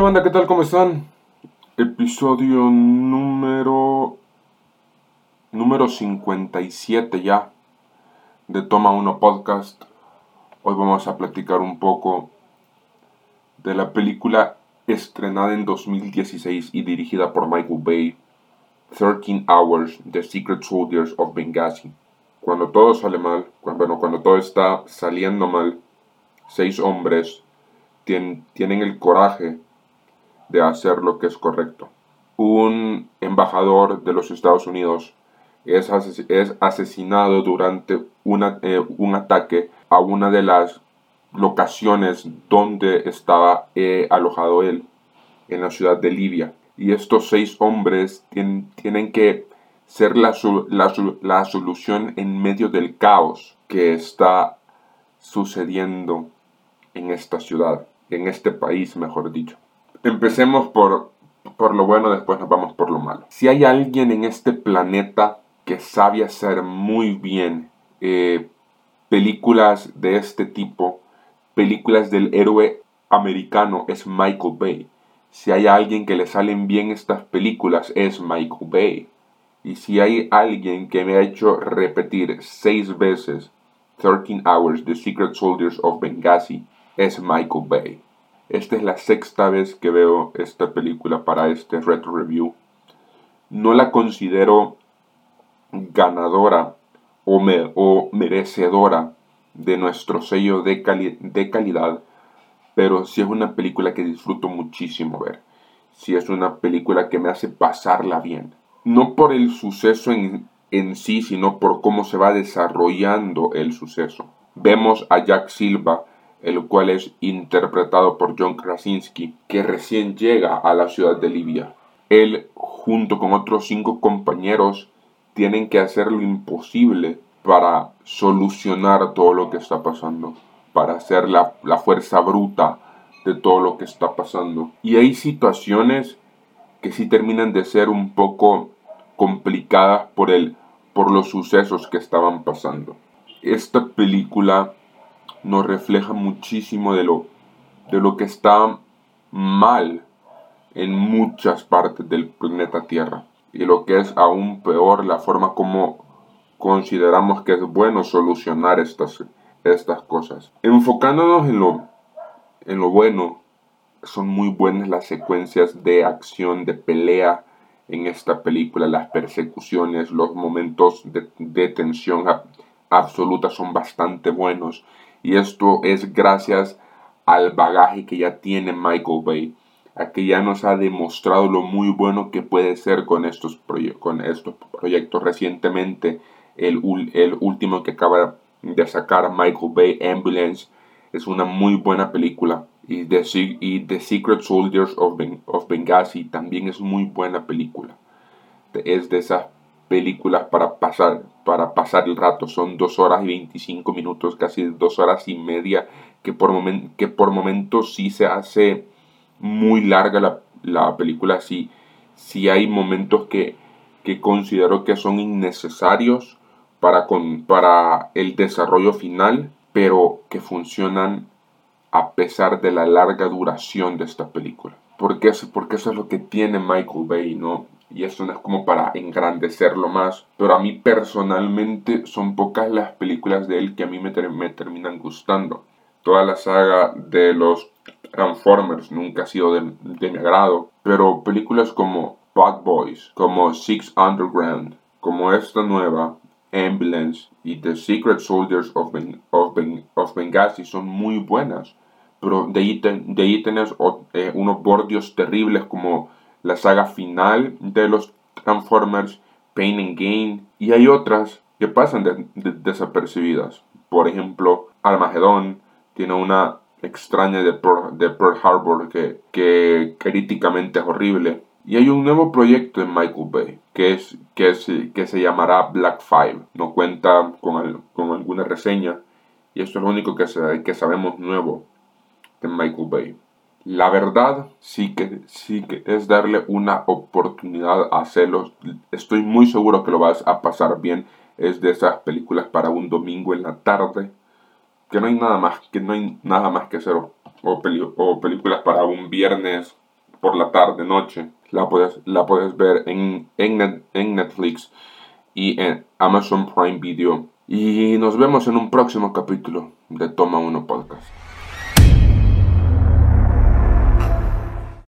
banda? ¿Qué tal? ¿Cómo están? Episodio número... Número 57 ya de Toma 1 Podcast. Hoy vamos a platicar un poco de la película estrenada en 2016 y dirigida por Michael Bay, 13 Hours, The Secret Soldiers of Benghazi. Cuando todo sale mal, cuando, cuando todo está saliendo mal, seis hombres tienen el coraje de hacer lo que es correcto. Un embajador de los Estados Unidos es, asesinado durante eh, un ataque a una de las locaciones donde estaba eh, alojado él, en la ciudad de Libia. Y estos seis hombres tienen, que ser la, la solución en medio del caos que está sucediendo en esta ciudad, en este país, mejor dicho. Empecemos por, por lo bueno, después nos vamos por lo malo. Si hay alguien en este planeta que sabe hacer muy bien eh, películas de este tipo, películas del héroe americano, es Michael Bay. Si hay alguien que le salen bien estas películas, es Michael Bay. Y si hay alguien que me ha hecho repetir seis veces 13 Hours, The Secret Soldiers of Benghazi, es Michael Bay. Esta es la sexta vez que veo esta película para este retro review. No la considero ganadora o, merecedora de nuestro sello de, de calidad, pero sí es una película que disfruto muchísimo ver. Sí es una película que me hace pasarla bien. No por el suceso en, en sí, sino por cómo se va desarrollando el suceso. Vemos a Jack Silva el cual es interpretado por John Krasinski, que recién llega a la ciudad de Libia. Él, junto con otros cinco compañeros, tienen que hacer lo imposible para solucionar todo lo que está pasando, para ser la, fuerza bruta de todo lo que está pasando. Y hay situaciones que sí terminan de ser un poco complicadas por, el, por los sucesos que estaban pasando. Esta película nos refleja muchísimo de lo, de lo que está mal en muchas partes del planeta Tierra. Y lo que es aún peor, la forma como consideramos que es bueno solucionar estas, estas cosas. Enfocándonos en lo, en lo bueno, son muy buenas las secuencias de acción, de pelea en esta película, las persecuciones, los momentos de, de tensión absoluta son bastante buenos y esto es gracias al bagaje que ya tiene Michael Bay, a que ya nos ha demostrado lo muy bueno que puede ser con estos, con estos proyectos. Recientemente, el, el último que acaba de sacar Michael Bay, Ambulance, es una muy buena película. Y The, y The Secret Soldiers of, of Benghazi también es muy buena película. Es de esas películas para pasar, para pasar el rato. Son dos horas y 25 minutos, casi dos horas y media, que por, que por momentos sí se hace muy larga la, la película. Sí, sí hay momentos que, que considero que son innecesarios para, con, para el desarrollo final, pero que funcionan a pesar de la larga duración de esta película. Porque, porque eso es lo que tiene Michael Bay, ¿no? Y esto no es como para engrandecerlo más, pero a mí personalmente son pocas las películas de él que a mí me, me terminan gustando. Toda la saga de los Transformers nunca ha sido de, mi agrado, pero películas como Bad Boys, como Six Underground, como esta nueva, Ambulance y The Secret Soldiers of, of, Benghazi son muy buenas, pero de ahí, de tenés eh, unos bordios terribles como la saga final de los Transformers, Pain and Gain, y hay otras que pasan desapercibidas. Por ejemplo, Armageddon tiene una extraña de Pearl, Harbor que, que críticamente es horrible. Y hay un nuevo proyecto en Michael Bay que, es, que, es, que se llamará Black Five. No cuenta con, con alguna reseña y esto es lo único que, que sabemos nuevo de Michael Bay. La verdad sí que, sí que es darle una oportunidad a hacerlo. Estoy muy seguro que lo vas a pasar bien. Es de esas películas para un domingo en la tarde. Que no hay nada más que, no hay nada más que hacer. O, películas para un viernes por la tarde, noche. La puedes, la puedes ver en, en, en Netflix y en Amazon Prime Video. Y nos vemos en un próximo capítulo de Toma 1 Podcast.